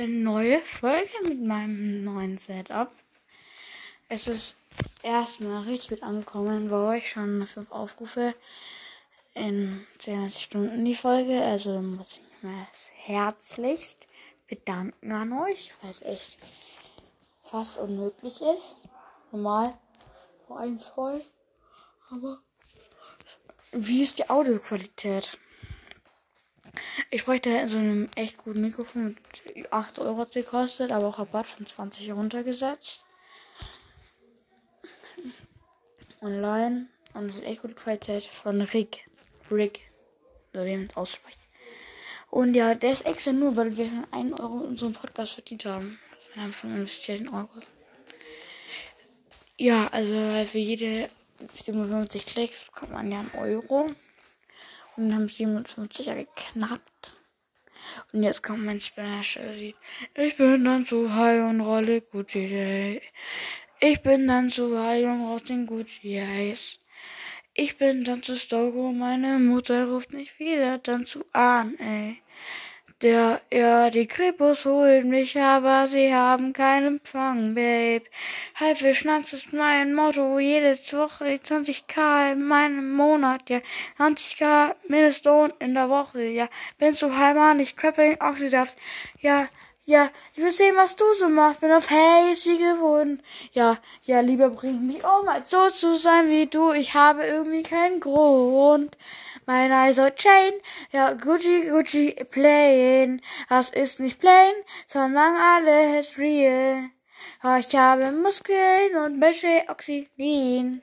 eine neue Folge mit meinem neuen Setup. Es ist erstmal richtig gut angekommen bei euch, schon fünf Aufrufe in 20 Stunden die Folge. Also muss ich mich herzlichst bedanken an euch, weil es echt fast unmöglich ist. Normal vor ein, zwei. Aber wie ist die Audioqualität? Ich bräuchte so einen echt guten Mikrofon mit 8 Euro gekostet, aber auch Rabatt von 20 runtergesetzt. Online. Und echt gute Qualität von Rick. Rick. So wie man es ausspricht. Und ja, der ist extra nur, weil wir schon 1 Euro in unserem Podcast verdient haben. Wir haben schon investiert in Euro. Ja, also für jede 57 Klicks bekommt man ja einen Euro. Und haben 57 ja geknackt. Und jetzt kommt mein Special-Lied. Ich bin dann zu high und rolle Gucci Day. Ich bin dann zu high und rauch den Gucci Eis. Ich bin dann zu Stogo, meine Mutter ruft mich wieder dann zu an, ey. Der, ja, die Kripos holen mich, aber sie haben keinen Empfang, Babe. Haifischnachts ist mein Motto, jede Woche 20k in meinem Monat, ja. 20k Mindestlohn in der Woche, ja. Bin zu Heimat, ich trappe den Oxysaft, ja. Ja, ich will sehen, was du so machst. Bin auf Haze wie gewohnt. Ja, ja, lieber bring mich um, als so zu sein wie du. Ich habe irgendwie keinen Grund. Mein ISO Chain, ja, Gucci, Gucci, plain. Das ist nicht plain, sondern alles real. Ich habe Muskeln und mische Oxylin.